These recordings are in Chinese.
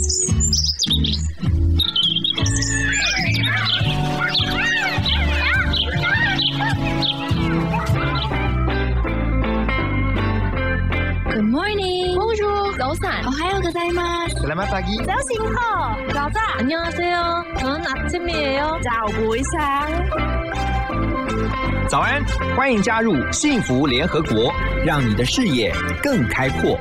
Good morning. Bonjour.早安. 오하요 고자이마스. Selamat pagi. 자신호. 자자. 안녕하세요. 전 아침이에요. 早不一下。早安，欢迎加入幸福联合国，让你的视野更开阔。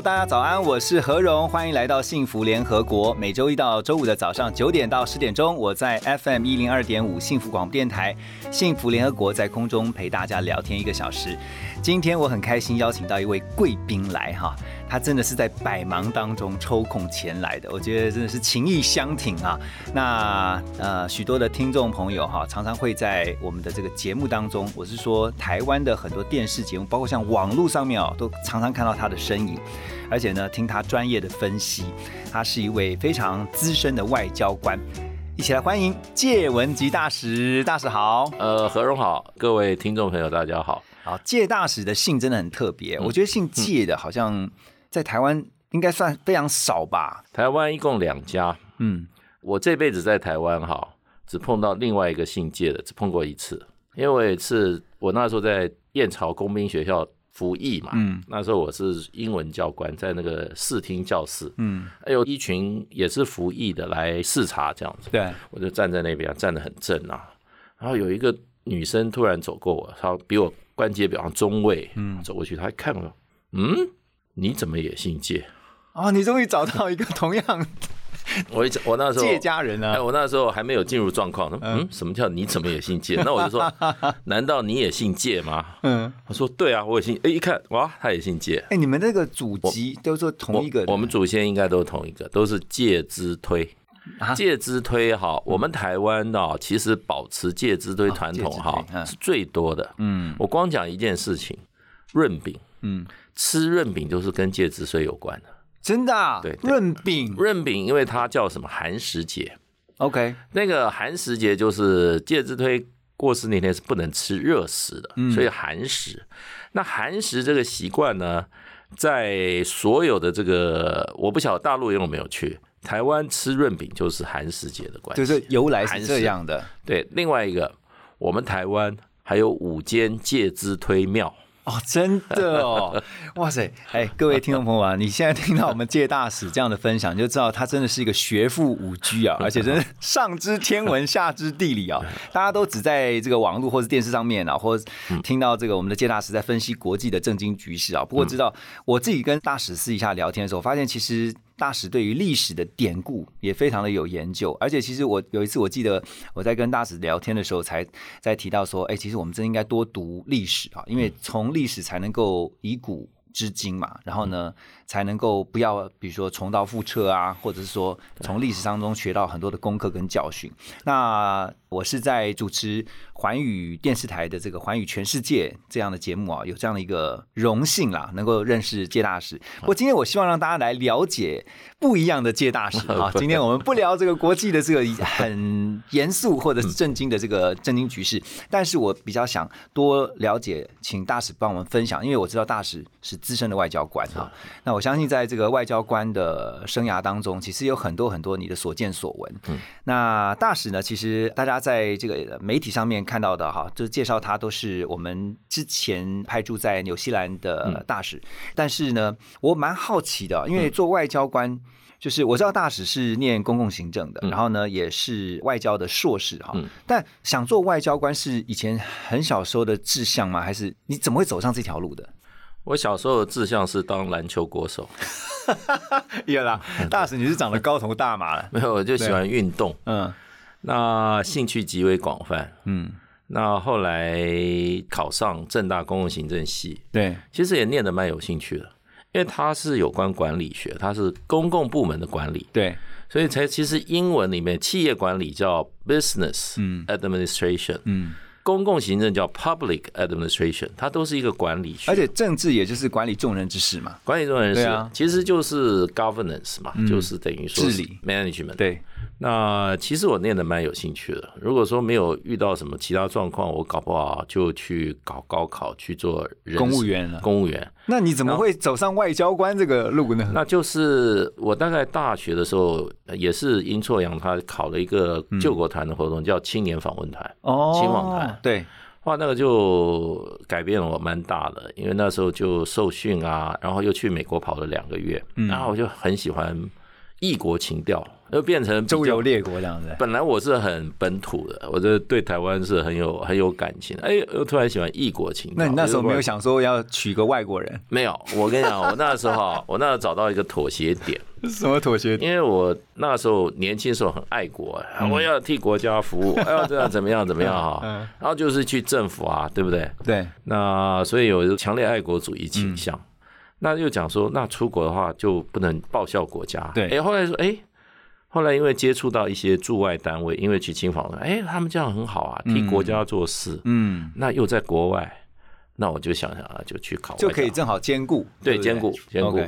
大家早安，我是何荣，欢迎来到幸福联合国。每周一到周五的早上九点到十点钟，我在 FM 一零二点五幸福广播电台幸福联合国在空中陪大家聊天一个小时。今天我很开心邀请到一位贵宾来哈，他真的是在百忙当中抽空前来的，我觉得真的是情意相挺啊。那呃，许多的听众朋友哈，常常会在我们的这个节目当中，我是说台湾的很多电视节目，包括像网络上面哦，都常常看到他的身影，而且呢，听他专业的分析，他是一位非常资深的外交官。一起来欢迎介文吉大使，大使好。呃，何荣好，各位听众朋友，大家好。好，介大使的姓真的很特别，我觉得姓介的好像在台湾应该算非常少吧。台湾一共两家，嗯，我这辈子在台湾哈，只碰到另外一个姓介的，只碰过一次。因为我有一次，我那时候在燕巢工兵学校服役嘛，嗯。那时候我是英文教官，在那个视听教室，嗯，还有一群也是服役的来视察这样子，对，我就站在那边，站得很正啊。然后有一个女生突然走过我，她比我关节表上中位，嗯，走过去，她看我，嗯，你怎么也姓介？哦，你终于找到一个同样 我一我那时候介家人哎，啊。我那时候还没有进入状况，嗯，什么叫你怎么也姓介？那我就说，难道你也姓介吗？嗯，我说对啊，我也姓。哎，一看哇，他也姓介。哎，你们那个祖籍都是同一个人我，我们祖先应该都是同一个，都是介之推。啊介之推哈，我们台湾呢，其实保持介之推传统哈是最多的。嗯我光讲一件事情，润饼，嗯，吃润饼就是跟介之推有关的。真的啊，对对润饼润饼因为它叫什么寒食节，，OK，那个寒食节就是介之推过世那天是不能吃热食的，嗯所以寒食。那寒食这个习惯呢，在所有的这个我不晓得大陆有没有去，台湾吃润饼就是寒食节的关系。就是由来是这样的对，另外一个我们台湾还有五间介之推庙。哦，真的哦，哇塞，哎，各位听众朋友啊，你现在听到我们借大使这样的分享，你就知道他真的是一个学富五居啊，而且真的上知天文，下知地理啊。大家都只在这个网络或是电视上面啊，或者听到这个我们的借大使在分析国际的政经局势啊。不过知道我自己跟大使私底下聊天的时候，发现其实。大使对于历史的典故也非常的有研究，而且其实我有一次我记得我在跟大使聊天的时候，才在提到说，哎，其实我们真应该多读历史啊，因为从历史才能够以古知今嘛，然后呢，才能够不要比如说重蹈覆辙啊，或者是说从历史当中学到很多的功课跟教训。那我是在主持环宇电视台的这个环宇全世界这样的节目啊，有这样的一个荣幸啦，能够认识介大使。不过今天我希望让大家来了解不一样的介大使 啊。今天我们不聊这个国际的这个很严肃或者是震惊的这个震惊局势，但是我比较想多了解，请大使帮我们分享，因为我知道大使是资深的外交官哈。那我相信在这个外交官的生涯当中，其实有很多很多你的所见所闻。嗯那大使呢，其实大家在这个媒体上面看到的哈，就是介绍他都是我们之前派驻在纽西兰的大使。但是呢，我蛮好奇的，因为做外交官。就是我知道大使是念公共行政的，然后呢也是外交的硕士哈，嗯但想做外交官是以前很小时候的志向吗？还是你怎么会走上这条路的？我小时候的志向是当篮球国手，有啦，大使你是长得高头大马了，没有，我就喜欢运动，嗯。那兴趣极为广泛。嗯，那后来考上正大公共行政系，对，其实也念得蛮有兴趣的，因为它是有关管理学，它是公共部门的管理，对，所以才其实英文里面企业管理叫 business 嗯。administration，嗯，公共行政叫 public administration，它都是一个管理学，而且政治也就是管理众人之事嘛，管理众人之事啊。其实就是 governance 嘛，就是等于说治理。management，对，那其实我念的蛮有兴趣的。如果说没有遇到什么其他状况，我搞不好就去搞高考去做人公务员了公务员，那你怎么会走上外交官这个路呢？那就是我大概大学的时候，呃也是阴错阳差考了一个救国团的活动，叫青年访问团。哦青访团对，哇，那个就改变了我蛮大的，因为那时候就受训啊，然后又去美国跑了两个月，嗯然后我就很喜欢异国情调，又变成周游列国这样子。本来我是很本土的，我这对台湾是很有很有感情。哎，又突然喜欢异国情调。那你那时候没有想说要娶个外国人？没有？我跟你讲，我那时候啊 我那时候找到一个妥协点，什么妥协？因为我那时候年轻时候很爱国，我要替国家服务，哎要这样怎么样怎么样哈。嗯然后就是去政府啊，对不对？对，那所以有强烈爱国主义倾向。那又讲说，那出国的话就不能报效国家。对。哎，后来说，哎，后来因为接触到一些驻外单位，因为去亲访，哎，他们这样很好啊，替国家做事。嗯，那又在国外，那我就想想啊，就去考就可以正好兼顾，对兼顾兼顾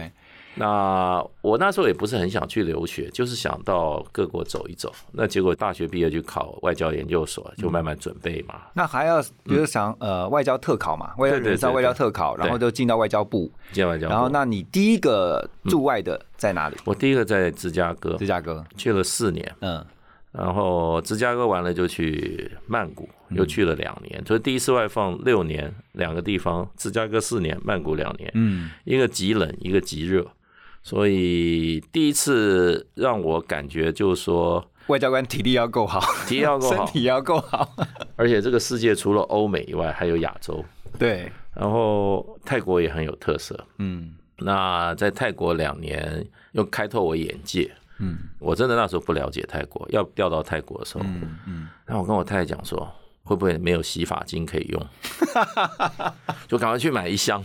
那我那时候也不是很想去留学，就是想到各国走一走。那结果大学毕业就考外交研究所，就慢慢准备嘛。那还要比如想呃外交特考嘛，外交对对对人上外交特考，然后就进到外交部。见外交部，然后那你第一个驻外的在哪里？我第一个在芝加哥芝加哥。去了四年，嗯，然后芝加哥完了就去曼谷，又去了两年，所以第一次外放六年，两个地方，芝加哥四年，曼谷两年，嗯，一个极冷，一个极热，所以第一次让我感觉就是说外交官体力要够好，体力要够好。身体要够好。而且这个世界除了欧美以外，还有亚洲，对，然后泰国也很有特色。嗯。那在泰国两年，又开拓我眼界。嗯。我真的那时候不了解泰国，要调到泰国的时候，嗯嗯，然后我跟我太太讲说，会不会没有洗发精可以用？就赶快去买一箱，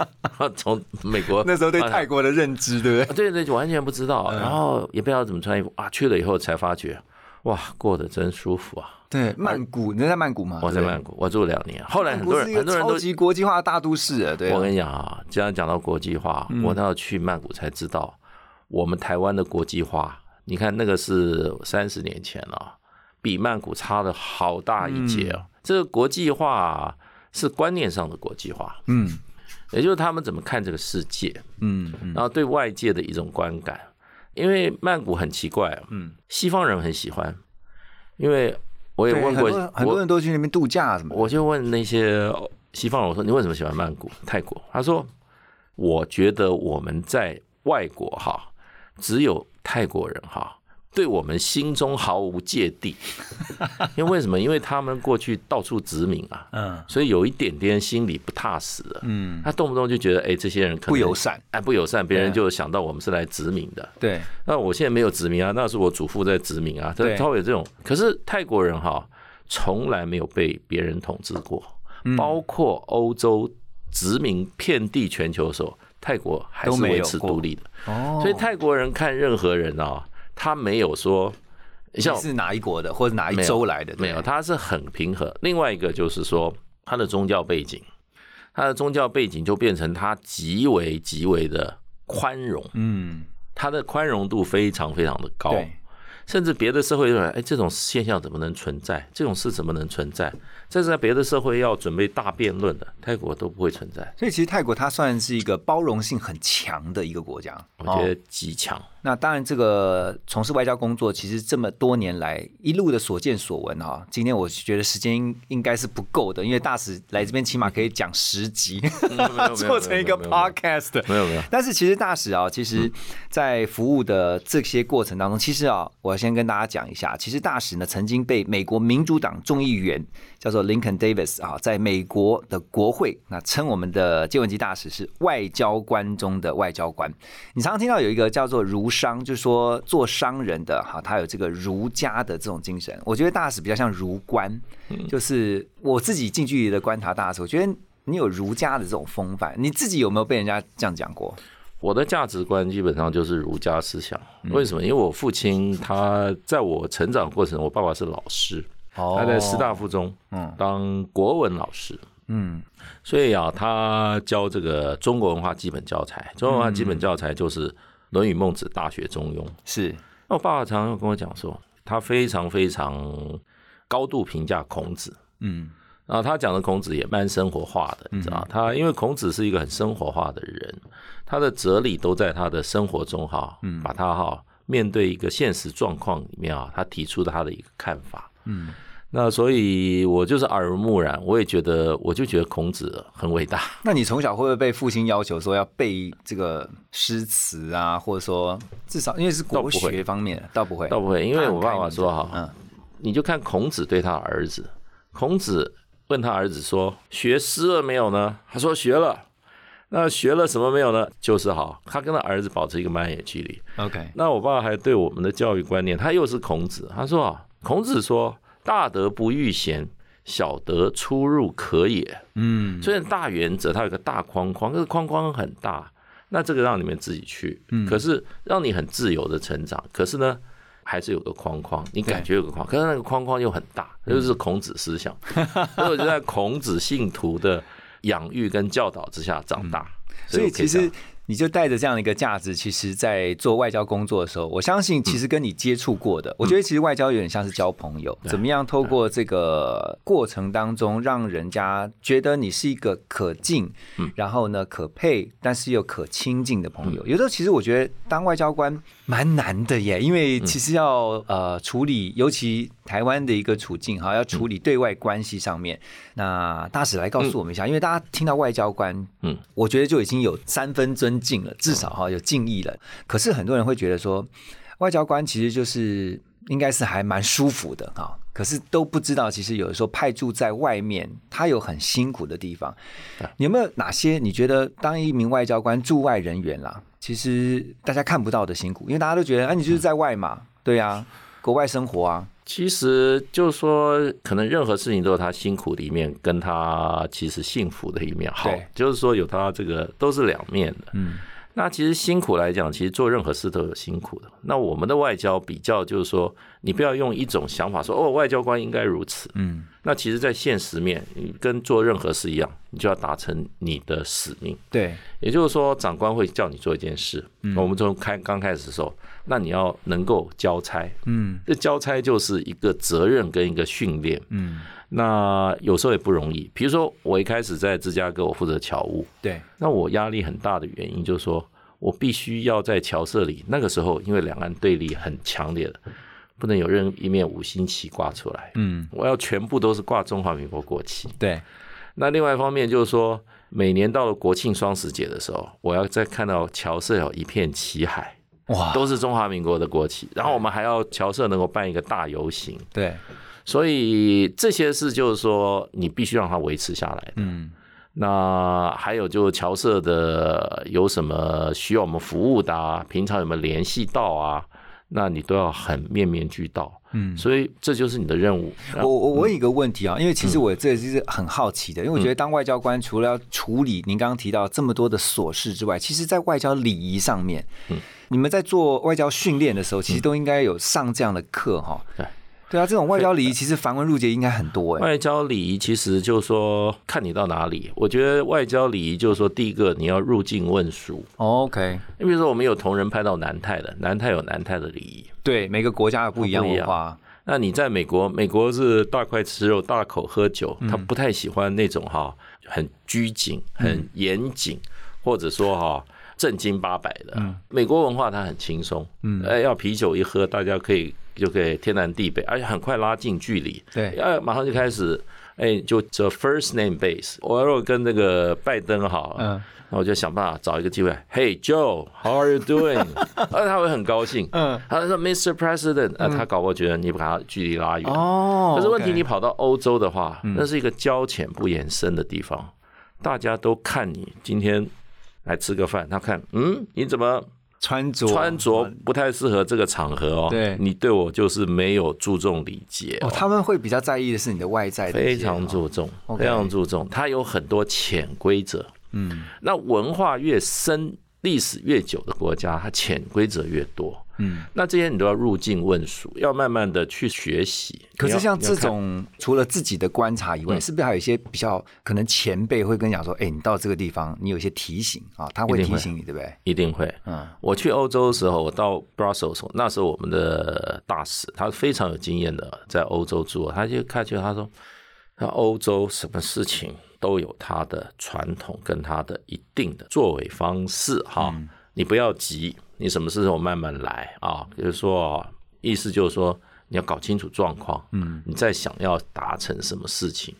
从美国 那时候对泰国的认知，对不对？啊对对，就完全不知道，然后也不知道怎么穿衣服啊。去了以后才发觉，哇，过得真舒服啊！对，曼谷，你在曼谷吗？我在曼谷，我住两年，后来很多人很多人都超级国际化的大都市啊，对啊。我跟你讲啊，既然讲到国际化，我那要去曼谷才知道，我们台湾的国际化，你看那个是三十年前了，比曼谷差了好大一截哦。这个国际化是观念上的国际化，嗯也就是他们怎么看这个世界，嗯嗯然后对外界的一种观感。因为曼谷很奇怪，嗯，西方人很喜欢，因为我也，问过很多很多人都去那边度假什么。我就问那些西方人，我说你为什么喜欢曼谷、泰国？他说，我觉得我们在外国哈，只有泰国人哈，对我们心中毫无芥蒂。因为为什么？因为他们过去到处殖民啊，嗯所以有一点点心里不踏实的。嗯，他动不动就觉得，哎，这些人可能不友善，哎，不友善，别人就想到我们是来殖民的。对，那我现在没有殖民啊，那是我祖父在殖民啊，他会有这种。可是泰国人哈，从来没有被别人统治过，嗯包括欧洲殖民遍地全球的时候，泰国还是维持独立的。哦所以泰国人看任何人啊，他没有说像你是哪一国的，或者哪一州来的？对没有，他是很平和。另外一个就是说，他的宗教背景，他的宗教背景就变成他极为极为的宽容，嗯，他的宽容度非常非常的高。甚至别的社会认为，哎，这种现象怎么能存在？这种事怎么能存在？这是在别的社会要准备大辩论的，泰国都不会存在。所以其实泰国它算是一个包容性很强的一个国家。我觉得哦极强。那当然，这个从事外交工作，其实这么多年来一路的所见所闻哈，今天我觉得时间应应该是不够的，因为大使来这边起码可以讲十集，没有没有 做成一个 podcast。没有没有，但是其实大使啊，其实在服务的这些过程当中，其实啊，我先跟大家讲一下，其实大使呢曾经被美国民主党众议员叫做 Lincoln Davis 啊，在美国的国会那称我们的接吻机大使是外交官中的外交官。你常常听到有一个叫做儒商，就是说做商人的哈，他有这个儒家的这种精神。我觉得大使比较像儒官，就是我自己近距离的观察大使，我觉得你有儒家的这种风范。你自己有没有被人家这样讲过？我的价值观基本上就是儒家思想。为什么？因为我父亲他在我成长过程，我爸爸是老师，他在师大附中嗯当国文老师。嗯所以啊，他教这个中国文化基本教材，中国文化基本教材就是《论语》《孟子》《大学》《中庸》。是那我爸爸常常跟我讲说，他非常非常高度评价孔子。嗯然后他讲的孔子也蛮生活化的，你知道，他因为孔子是一个很生活化的人，他的哲理都在他的生活中哈，把他哈面对一个现实状况里面啊，他提出他的一个看法。嗯，那所以我就是耳濡目染，我也觉得，我就觉得孔子很伟大。那你从小会不会被父亲要求说要背这个诗词啊，或者说至少因为是国学方面，倒不会，倒不会，因为我爸爸说哈，嗯你就看孔子对他儿子，孔子问他儿子说：“学诗了没有呢？”他说：“学了。”那学了什么没有呢？就是好，他跟他儿子保持一个蛮远距离。，OK，那我爸还对我们的教育观念，他又是孔子，他说啊，孔子说：“大德不欲贤，小德出入可也。”嗯虽然大原则它有个大框框，这个框框很大，那这个让你们自己去，嗯可是让你很自由的成长。可是呢，还是有个框框，你感觉有个框，可是那个框框又很大，这就是孔子思想。所以我就在孔子信徒的养育跟教导之下长大。所以其实你就带着这样的一个价值，其实，在做外交工作的时候，我相信其实跟你接触过的，我觉得其实外交有点像是交朋友，怎么样透过这个过程当中，让人家觉得你是一个可敬，然后呢可配，但是又可亲近的朋友。有时候其实我觉得当外交官蛮难的耶，因为其实要呃处理，尤其台湾的一个处境哈，要处理对外关系上面。那大使来告诉我们一下，因为大家听到外交官，嗯，我觉得就已经有三分尊敬了，至少哈有敬意了。可是很多人会觉得说，外交官其实就是应该是还蛮舒服的哈，可是都不知道，其实有的时候派驻在外面，他有很辛苦的地方。你有没有哪些你觉得当一名外交官驻外人员啦，其实大家看不到的辛苦？因为大家都觉得，啊，你就是在外嘛，对呀、国外生活啊，其实就是说，可能任何事情都有他辛苦的一面，跟他其实幸福的一面。好，就是说有他这个都是两面的。嗯，那其实辛苦来讲，其实做任何事都有辛苦的。那我们的外交比较就是说，你不要用一种想法说哦，外交官应该如此。嗯，那其实，在现实面，你跟做任何事一样，你就要达成你的使命。对，也就是说，长官会叫你做一件事，嗯我们从开刚开始的时候，那你要能够交差。嗯这交差就是一个责任跟一个训练。嗯，那有时候也不容易。比如说，我一开始在芝加哥，我负责侨务，对，那我压力很大的原因就是说，我必须要在侨社里，那个时候因为两岸对立很强烈的，不能有任一面五星旗挂出来，嗯我要全部都是挂中华民国国旗。对，那另外一方面就是说，每年到了国庆双十节的时候，我要再看到侨社有一片旗海，哇，都是中华民国的国旗，然后我们还要侨社能够办一个大游行。对，所以这些事就是说，你必须让它维持下来的。嗯那还有就是侨社的有什么需要我们服务的啊，平常有没有联系到啊？那你都要很面面俱到。嗯。所以这就是你的任务。我我我有一个问题啊，因为其实我这是很好奇的，因为我觉得当外交官除了要处理您刚刚提到这么多的琐事之外，其实在外交礼仪上面，嗯你们在做外交训练的时候，其实都应该有上这样的课哈。对。对啊，这种外交礼仪其实繁文缛节应该很多哎。外交礼仪其实就是说看你到哪里。我觉得外交礼仪就是说，第一个你要入境问俗。OK，你比如说，我们有同仁派到南泰的，南泰有南泰的礼仪。对，每个国家有不一样不一样文化。那你在美国，美国是大块吃肉、大口喝酒，他不太喜欢那种哈很拘谨、很严谨，或者说哈正经八百的。美国文化它很轻松，嗯，哎，要啤酒一喝，大家可以就可以天南地北，而且很快拉近距离，对。哎，马上就开始。哎，就这 first name base，我如果跟那个拜登好，嗯。那我就想办法找一个机会，Hey Joe，How are you doing？而 他会很高兴，嗯，他说 Mr. President，啊，他搞不好觉得你把他距离拉远。哦可是问题，你跑到欧洲的话，那是一个交浅不言深的地方，大家都看你今天来吃个饭，他看，嗯，你怎么穿着穿着不太适合这个场合哦？对你对我就是没有注重礼节哦，他们会比较在意的是你的外在非常注重非常注重，它有很多潜规则。嗯，那文化越深、历史越久的国家，它潜规则越多。嗯，那这些你都要入境问俗，要慢慢的去学习。可是像这，种除了自己的观察以外，嗯是不是还有一些比较可能前辈会跟你讲说，哎，你到这个地方，你有一些提醒啊，他会提醒你，对不对？一定会。嗯我去欧洲的时候，我到 Brussels，那时候我们的大使他非常有经验的，在欧洲住，他就看去他说，那欧洲什么事情都有它的传统跟它的一定的作为方式哈，你不要急，你什么事都慢慢来啊，就是说，意思就是说你要搞清楚状况，嗯，你再想要达成什么事情。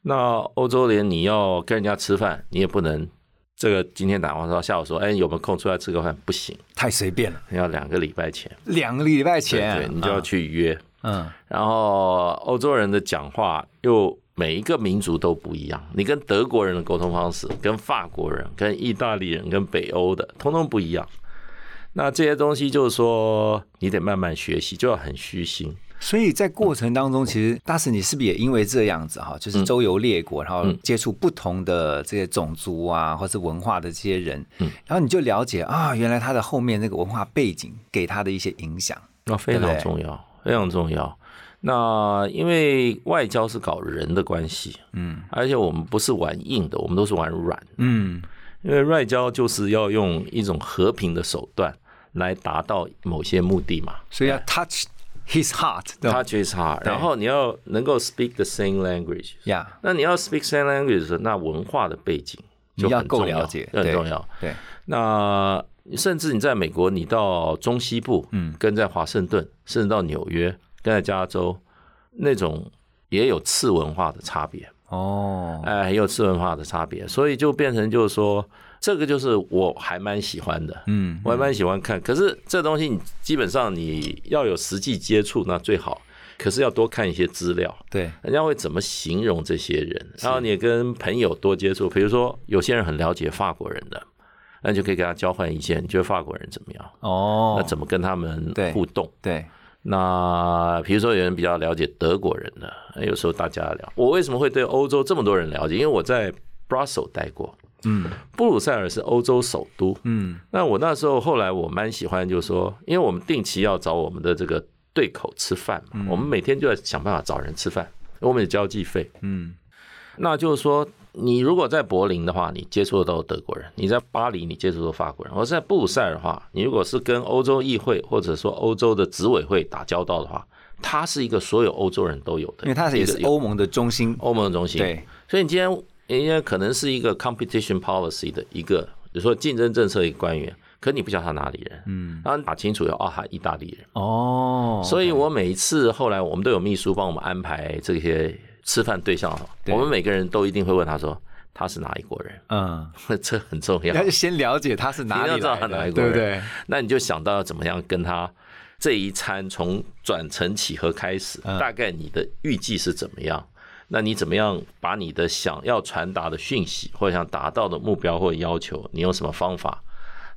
那欧洲联你要跟人家吃饭，你也不能这个今天打完说下午说，哎，有没有空出来吃个饭？不行，太随便了，要两个礼拜前，两个礼拜对前，对，你就要去约。嗯，然后欧洲人的讲话又每一个民族都不一样，你跟德国人的沟通方式，跟法国人、跟意大利人、跟北欧的，通通不一样。那这些东西就是说，你得慢慢学习，就要很虚心。所以在过程当中，其实大使你是不是也因为这样子哈，就是周游列国，然后嗯接触不同的这些种族啊，或是文化的这些人，嗯然后你就了解啊，原来他的后面那个文化背景给他的一些影响。那非常重要，非常重要。那因为外交是搞人的关系，嗯而且我们不是玩硬的，我们都是玩软。嗯，因为外交就是要用一种和平的手段来达到某些目的嘛。所以要 touch his heart，touch his heart，然后你要能够 speak the same language。呀，那你要 speak same language 的时候，那文化的背景就要很重要够了解，很重要。对，那甚至你在美国，你到中西部，嗯跟在华盛顿，甚至到纽约，跟在加州，那种也有次文化的差别，哦，哎，也有次文化的差别，所以就变成就是说，这个就是我还蛮喜欢的，嗯，我还蛮喜欢看。可是这东西你基本上你要有实际接触，那最好。可是要多看一些资料，对，人家会怎么形容这些人，然后你也跟朋友多接触，比如说有些人很了解法国人的，那就可以跟他交换意见，你觉得法国人怎么样？哦，那怎么跟他们互动？对，那比如说有人比较了解德国人的，那有时候大家聊。我为什么会对欧洲这么多人了解？因为我在 Brussels 待过，嗯布鲁塞尔是欧洲首都。嗯那我那时候后来我蛮喜欢，就是说，因为我们定期要找我们的这个对口吃饭嘛，我们每天就要想办法找人吃饭，我们有交际费。嗯那就是说，你如果在柏林的话，你接触的都是德国人；你在巴黎，你接触到法国人；或者在布鲁塞尔的话，你如果是跟欧洲议会或者说欧洲的执委会打交道的话，它是一个所有欧洲人都有的，因为它也是欧盟的中心，欧盟的中心。，对，所以你今天人家可能是一个 competition policy 的一个，比如说竞争政策一个官员，可你不知道他哪里人，嗯，然后你打清楚以后，哦，他意大利人。哦，所以我每一次后来我们都有秘书帮我们安排这些吃饭对象，哈我们每个人都一定会问他说他是哪一国人，嗯，这很重要要。先了解他是哪里你要知道来他哪的，一国人对不对？那你就想到要怎么样跟他这一餐从转成起合开始，嗯大概你的预计是怎么样？那你怎么样把你的想要传达的讯息或者想达到的目标或要求，你用什么方法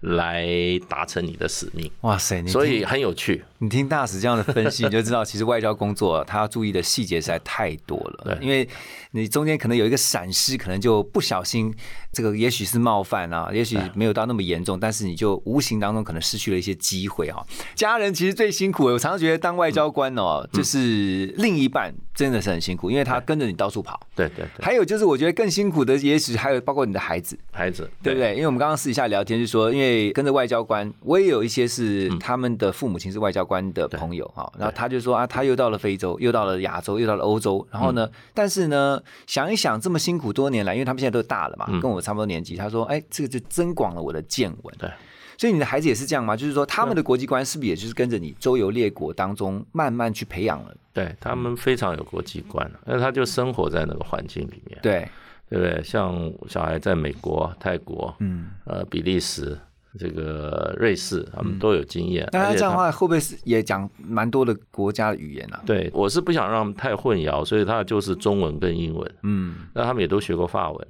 来达成你的使命？哇塞，你所以很有趣。你听大使这样的分析，你就知道其实外交工作他要注意的细节实在太多了。对因为你中间可能有一个闪失，可能就不小心，这个也许是冒犯啊，也许没有到那么严重，但是你就无形当中可能失去了一些机会哈。家人其实最辛苦，我常常觉得当外交官哦，就是另一半真的是很辛苦，因为他跟着你到处跑。对对对，还有就是，我觉得更辛苦的，也许还有包括你的孩子，孩子对不？对？因为我们刚刚私底下聊天，就说，因为跟着外交官，我也有一些是他们的父母亲是外交官的朋友哈，然后他就说啊，他又到了非洲，又到了亚洲，又到了欧洲，然后呢，但是呢，想一想这么辛苦多年来，因为他们现在都大了嘛，跟我差不多年纪，他说，哎，这个就增广了我的见闻。对，所以你的孩子也是这样吗？就是说，他们的国际观是不是也就是跟着你周游列国当中慢慢去培养了？对他们非常有国际观，那他就生活在那个环境里面，对，对不对？像小孩在美国、泰国、嗯，呃比利时、这个瑞士，他们都有经验。那他这样的话，会不会是也讲蛮多的国家的语言啊？对我是不想让他们太混淆，所以他就是中文跟英文。嗯，那他们也都学过法文。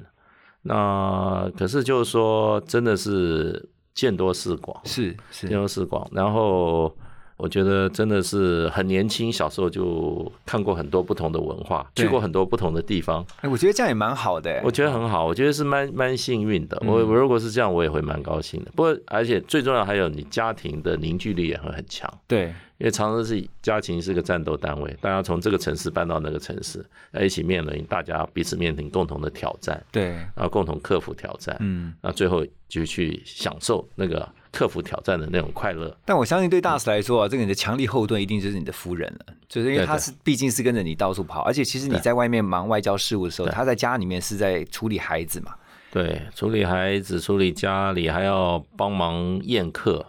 那可是就是说，真的是见多识广，是是见，多识广。然后我觉得真的是很年轻，小时候就看过很多不同的文化，去过很多不同的地方，哎，我觉得这样也蛮好的。我觉得很好，我觉得是蛮蛮幸运的。嗯我我如果是这样，我也会蛮高兴的。不过，而且最重要还有你家庭的凝聚力也会很强，对，因为常常是家庭是个战斗单位，大家从这个城市搬到那个城市，要一起面临大家彼此面临共同的挑战，对，然后共同克服挑战，嗯。那最后就去享受那个克服挑战的那种快乐。但我相信对大使来说啊，这个你的强力后盾一定就是你的夫人了，就是因为他是毕竟是跟着你到处跑，而且其实你在外面忙外交事务的时候，他在家里面是在处理孩子嘛。对，处理孩子，处理家里，还要帮忙宴客，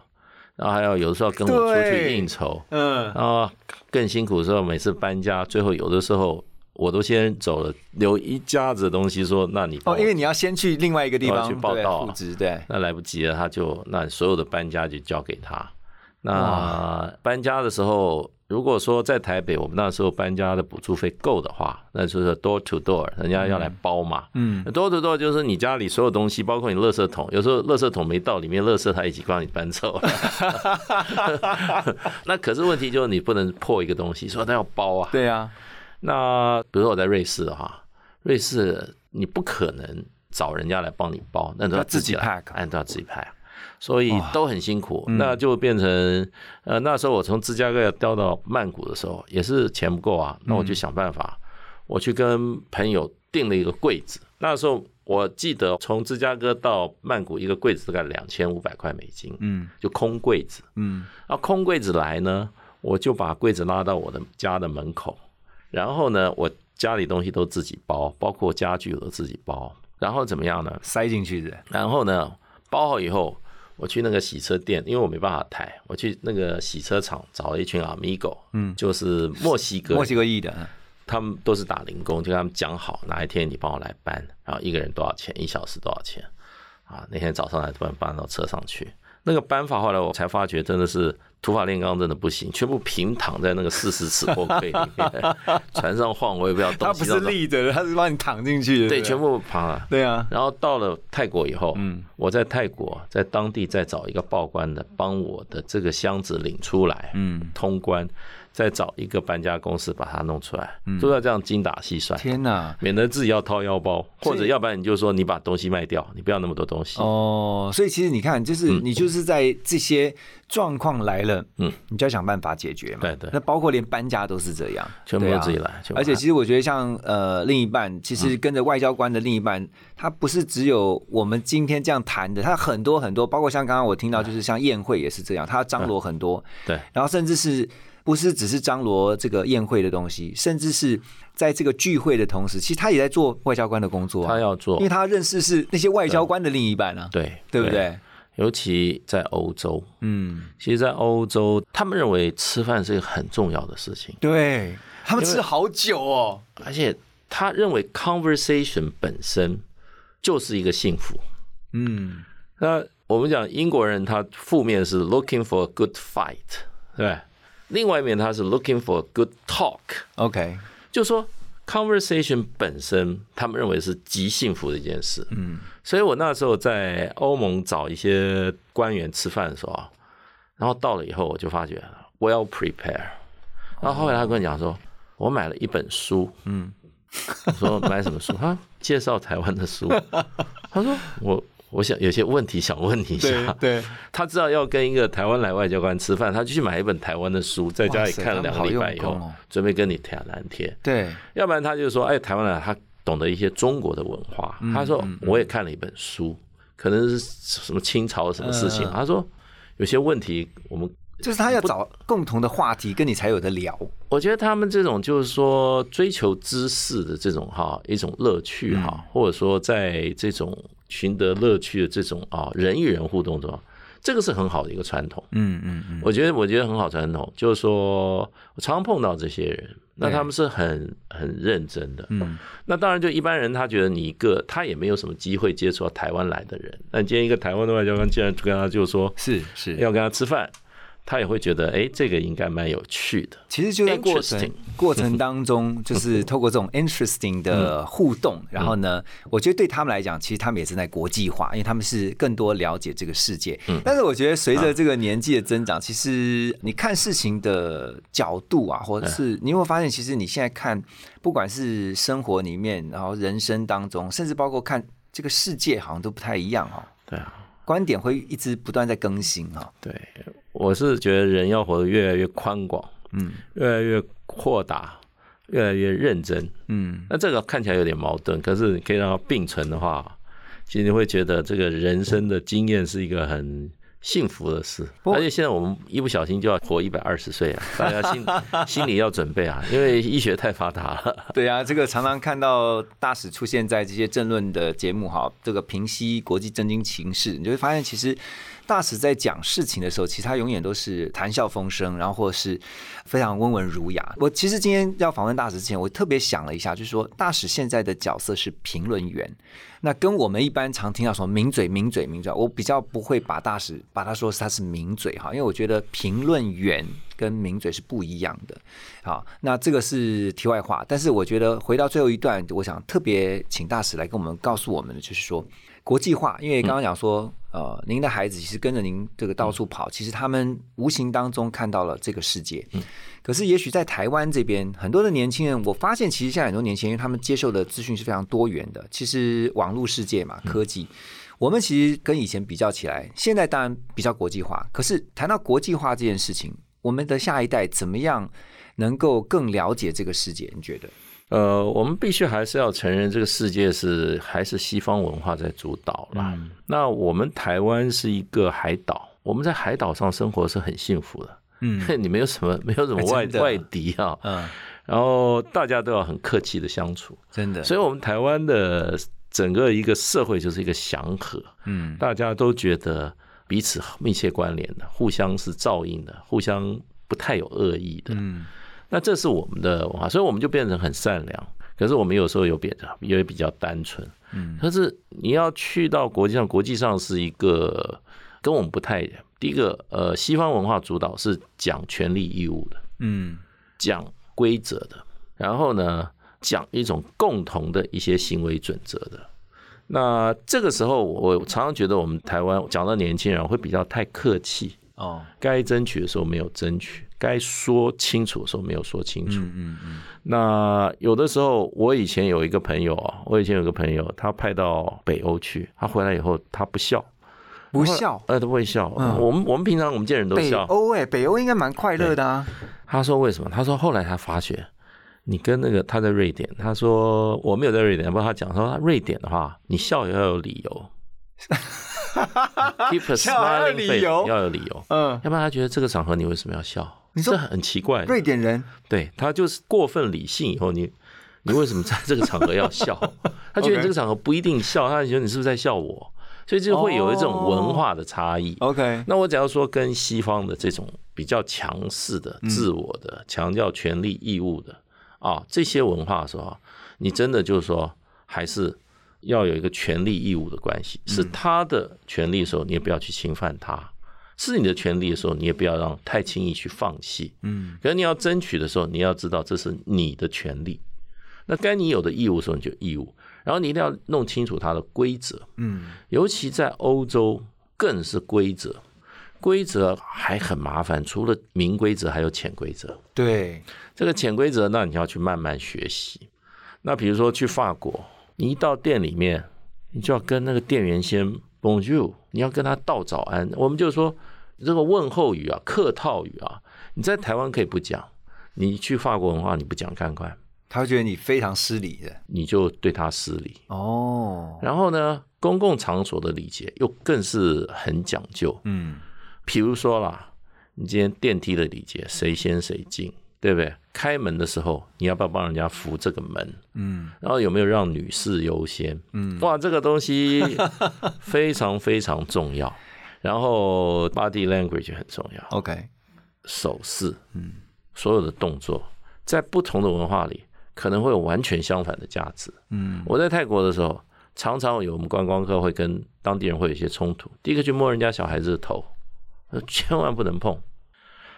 然后还要有的时候跟我出去应酬，嗯，然后更辛苦的时候，每次搬家，最后有的时候我都先走了，留一家子的东西，说那你哦，因为你要先去另外一个地方去报对道对，那来不及了，他就那所有的搬家就交给他。那搬家的时候，如果说在台北，我们那时候搬家的补助费够的话，那就是 door to door，人家要来包嘛。嗯，door to door 就是你家里所有东西，包括你垃圾桶，有时候垃圾桶没到，里面垃圾他一起帮你搬走了。那可是问题就是你不能破一个东西，说他要包啊。对啊，那比如说我在瑞士的话，瑞士你不可能找人家来帮你包，那都要自己来都要自己派，所以都很辛苦。那就变成呃那时候我从芝加哥要调到曼谷的时候，也是钱不够啊，那我就想办法，我去跟朋友订了一个柜子。那时候我记得从芝加哥到曼谷一个柜子大概两千五百块美金，嗯就空柜子。嗯，啊，空柜子来呢，我就把柜子拉到我的家的门口，然后呢，我家里东西都自己包，包括家具我都自己包。然后怎么样呢？塞进去的，然后呢，包好以后，我去那个洗车店，因为我没办法抬，我去那个洗车场找了一群阿米狗嗯就是墨西哥墨西哥裔的，他们都是打零工，就跟他们讲好哪一天你帮我来搬，然后一个人多少钱，一小时多少钱啊？那天早上来搬搬到车上去，那个搬法后来我才发觉真的是土法炼钢，真的不行，全部平躺在那个四十尺货柜里面，船上晃我也不知道东他不是立着的，他是帮你躺进去的，对，全部趴了。对啊，然后到了泰国以后，嗯我在泰国在当地再找一个报关的，帮我的这个箱子领出来，嗯，通关，再找一个搬家公司把它弄出来，嗯都要这样精打细算。天哪，免得自己要掏腰包，或者要不然你就说你把东西卖掉，你不要那么多东西。哦，所以其实你看，就是你就是在这些状况来了，嗯。嗯，你就要想办法解决嘛。对对。那包括连搬家都是这样，全部自己来而且其实我觉得像呃另一半，其实跟着外交官的另一半，他不是只有我们今天这样谈的，他很多很多，包括像刚刚我听到，就是像宴会也是这样，他张罗很多，对。然后甚至是不是只是张罗这个宴会的东西，甚至是在这个聚会的同时，其实他也在做外交官的工作、啊，他要做。因为，他认识是那些外交官的另一半啊，对对不？对？尤其在欧洲，嗯，其实，在欧洲，他们认为吃饭是一个很重要的事情，对他们吃好久哦，而且他认为 conversation 本身就是一个幸福。嗯，那我们讲英国人，他负面是 looking for a good fight，对？另外一面他是 looking for a good talk，OK，就说 conversation 本身，他们认为是极幸福的一件事。嗯，所以我那时候在欧盟找一些官员吃饭的时候啊，然后到了以后，我就发觉 well prepare。然后后来他跟我讲说，我买了一本书，嗯，我说买什么书？他介绍台湾的书。他说我我想有些问题想问你一下。对，他知道要跟一个台湾来外交官吃饭，他就去买一本台湾的书，在家里看了两个礼拜以后准备跟你谈蓝天。对，要不然他就说，哎，台湾人他懂得一些中国的文化。嗯他说我也看了一本书，可能是什么清朝什么事情。嗯他说有些问题我们。就是他要找共同的话题跟你才有的聊，我觉得他们这种就是说追求知识的这种哈一种乐趣哈，或者说在这种寻得乐趣的这种啊人与人互动中，这个是很好的一个传统。嗯嗯嗯，我觉得我觉得很好传统，就是说我常碰到这些人，那他们是很很认真的。嗯，那当然就一般人他觉得你一个他也没有什么机会接触到台湾来的人，那今天一个台湾的外交官竟然跟他就说是是，要跟他吃饭。他也会觉得，哎，这个应该蛮有趣的。其实就在过程过程当中，就是 透过这种 interesting 的互动，然后呢，我觉得对他们来讲，其实他们也是在国际化，因为他们是更多了解这个世界。但是我觉得随着这个年纪的增长，其实你看事情的角度啊，或者是你有没有发现，其实你现在看，不管是生活里面，然后人生当中，甚至包括看这个世界，好像都不太一样哈。对啊，观点会一直不断在更新哈。对，我是觉得人要活得越来越宽广，嗯越来越豁达，越来越认真。嗯，那这个看起来有点矛盾，可是你可以让它并存的话，其实你会觉得这个人生的经验是一个很幸福的事。而且现在我们一不小心就要活一百二十岁啊，大家心心里要准备啊，因为医学太发达了。对啊，这个常常看到大使出现在这些政论的节目哈，这个平息国际政经情势，你就会发现其实。大使在讲事情的时候，其实他永远都是谈笑风生，然后或是非常温文儒雅。我其实今天要访问大使之前，我特别想了一下，就是说大使现在的角色是评论员，那跟我们一般常听到什么名嘴、名嘴、名嘴，我比较不会把大使把他说是他是名嘴哈，因为我觉得评论员跟名嘴是不一样的。好，那这个是题外话，但是我觉得回到最后一段，我想特别请大使来跟我们告诉我们的，就是说国际化，因为刚刚讲说，呃，您的孩子其实跟着您这个到处跑，其实他们无形当中看到了这个世界。可是也许在台湾这边，很多的年轻人，我发现其实现在很多年轻人，他们接受的资讯是非常多元的。其实网络世界嘛，科技。我们其实跟以前比较起来，现在当然比较国际化。可是谈到国际化这件事情，我们的下一代怎么样能够更了解这个世界？你觉得？呃，我们必须还是要承认，这个世界是还是西方文化在主导啦。那我们台湾是一个海岛，我们在海岛上生活是很幸福的。嗯。你没有什么没有什么外外敌啊，嗯，然后大家都要很客气的相处，真的，所以我们台湾的整个一个社会就是一个祥和，嗯。大家都觉得彼此密切关联的，互相是照应的，互相不太有恶意的。嗯那这是我们的文化，所以我们就变成很善良。可是我们有时候有变得也比较单纯。嗯可是你要去到国际上，国际上是一个跟我们不太一样。第一个，呃，西方文化主导是讲权利义务的，嗯讲规则的，然后呢，讲一种共同的一些行为准则的。那这个时候，我常常觉得我们台湾讲到年轻人会比较太客气，哦，该争取的时候没有争取，该说清楚的时候没有说清楚。嗯嗯嗯那有的时候，我以前有一个朋友啊，我以前有个朋友，他派到北欧去，他回来以后他不笑，不笑。呃，他不会笑。嗯我们我们平常我们见人都笑北。欧哎，北欧应该蛮快乐的啊。他说为什么？他说后来他发觉，你跟那个他在瑞典，他说我没有在瑞典，不过他讲说瑞典的话，你笑也要有理由，keep a 笑还有 smiling 理 face，由要有理由，嗯，要不然他觉得这个场合你为什么要笑？你说这很奇怪。瑞典人对他就是过分理性以后，你你为什么在这个场合要笑？他觉得你这个场合不一定笑，他觉得你是不是在笑我？所以就会有一种文化的差异。OK，那我只要说跟西方的这种比较强势的、嗯自我的、强调权利义务的啊这些文化的时候，你真的就是说还是要有一个权利义务的关系，是嗯他的权利的时候，你也不要去侵犯他；是你的权利的时候，你也不要让太轻易去放弃。嗯可是你要争取的时候，你要知道这是你的权利。那该你有的义务的时候，你就义务，然后你一定要弄清楚它的规则。嗯尤其在欧洲更是规则，规则还很麻烦，除了明规则，还有潜规则。对，这个潜规则，那你要去慢慢学习。那比如说去法国，你一到店里面，你就要跟那个店员先 Bonjour，你要跟他道早安。我们就说这个问候语啊，客套语啊，你在台湾可以不讲，你去法国文化你不讲看看，他会觉得你非常失礼的。你就对他失礼。哦，然后呢，公共场所的礼节又更是很讲究。嗯比如说啦，你今天电梯的礼节，谁先谁进，对不对？开门的时候，你要不要帮人家扶这个门？嗯然后有没有让女士优先？嗯，哇，这个东西 非常非常重要。然后 body language 很重要，，OK，手势，嗯，所有的动作，在不同的文化里可能会有完全相反的价值。嗯我在泰国的时候，常常有我们观光客会跟当地人会有一些冲突。第一个去摸人家小孩子的头，千万不能碰。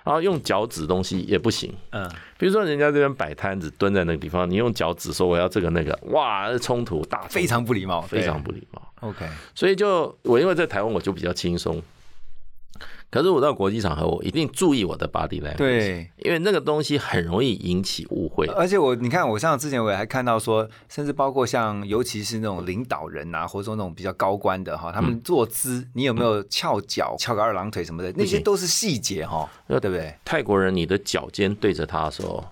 然后用脚趾东西也不行。嗯，比如说人家这边摆摊子蹲在那个地方，你用脚趾说我要这个那个，哇，冲突大，非常不礼貌，非常不礼貌。OK。所以就我因为在台湾我就比较轻松，可是我到国际场合我一定注意我的 body language，对，因为那个东西很容易引起误会。而且我你看，我像之前我也还看到说，甚至包括像尤其是那种领导人啊，或者说那种比较高官的哈，他们坐姿，你有没有翘脚、翘个二郎腿什么的，那些都是细节哈，对不对？泰国人，你的脚尖对着他的时候，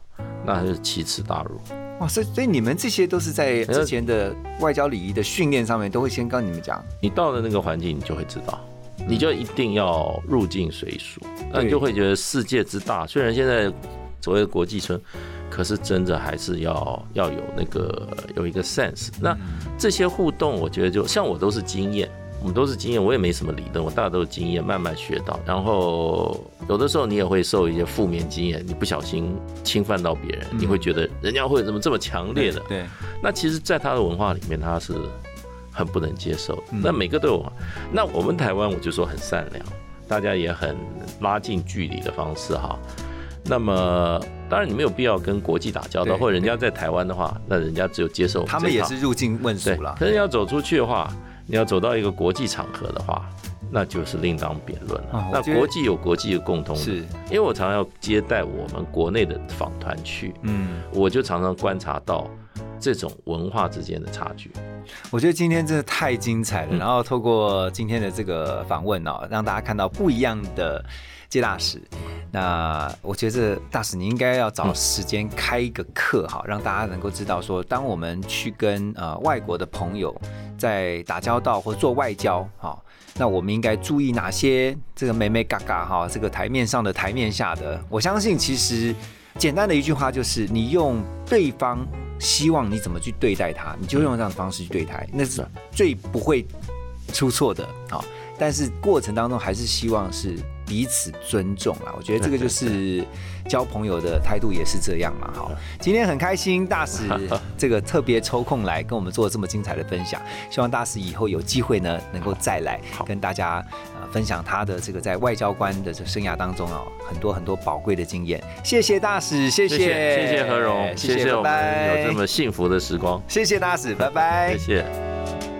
那是奇耻大辱。哇，所以所以你们这些都是在之前的外交礼仪的训练上面，都会先跟你们讲。你到了那个环境，你就会知道，你就一定要入境随俗，那你就会觉得世界之大。虽然现在所谓的国际村，可是真的还是要要有那个有一个 sense。那这些互动，我觉得就像我都是经验，我们都是经验，我也没什么理论，我大家都是经验，慢慢学到。然后有的时候你也会受一些负面经验，你不小心侵犯到别人，你会觉得人家会怎么这么强烈的？对，那其实，在他的文化里面，他是很不能接受。那每个都有，那我们台湾我就说很善良，大家也很拉近距离的方式哈。那么，当然你没有必要跟国际打交道，或者人家在台湾的话，那人家只有接受他们也是入境问俗对了。可是你要走出去的话，你要走到一个国际场合的话，那就是另当别论了。那国际有国际的共通，是，因为我常常要接待我们国内的访团去，嗯，我就常常观察到这种文化之间的差距。我觉得今天真的太精彩了。嗯然后透过今天的这个访问哦，让大家看到不一样的接大使。那我觉得大使你应该要找时间开一个课哈，让大家能够知道说，当我们去跟呃外国的朋友在打交道或做外交哈，那我们应该注意哪些这个美美嘎嘎哈，这个台面上的台面下的，我相信其实简单的一句话就是，你用对方希望你怎么去对待他，你就用这样的方式去对待，那是最不会出错的啊。但是过程当中还是希望是彼此尊重啦。我觉得这个就是交朋友的态度也是这样嘛。好，今天很开心，大使 这个特别抽空来跟我们做这么精彩的分享，希望大使以后有机会呢能够再来跟大家呃分享他的这个在外交官的这生涯当中啊很多很多宝贵的经验。谢谢大使，谢谢谢谢谢何荣，谢谢，我们有这么幸福的时光，谢谢大使，拜拜，谢谢。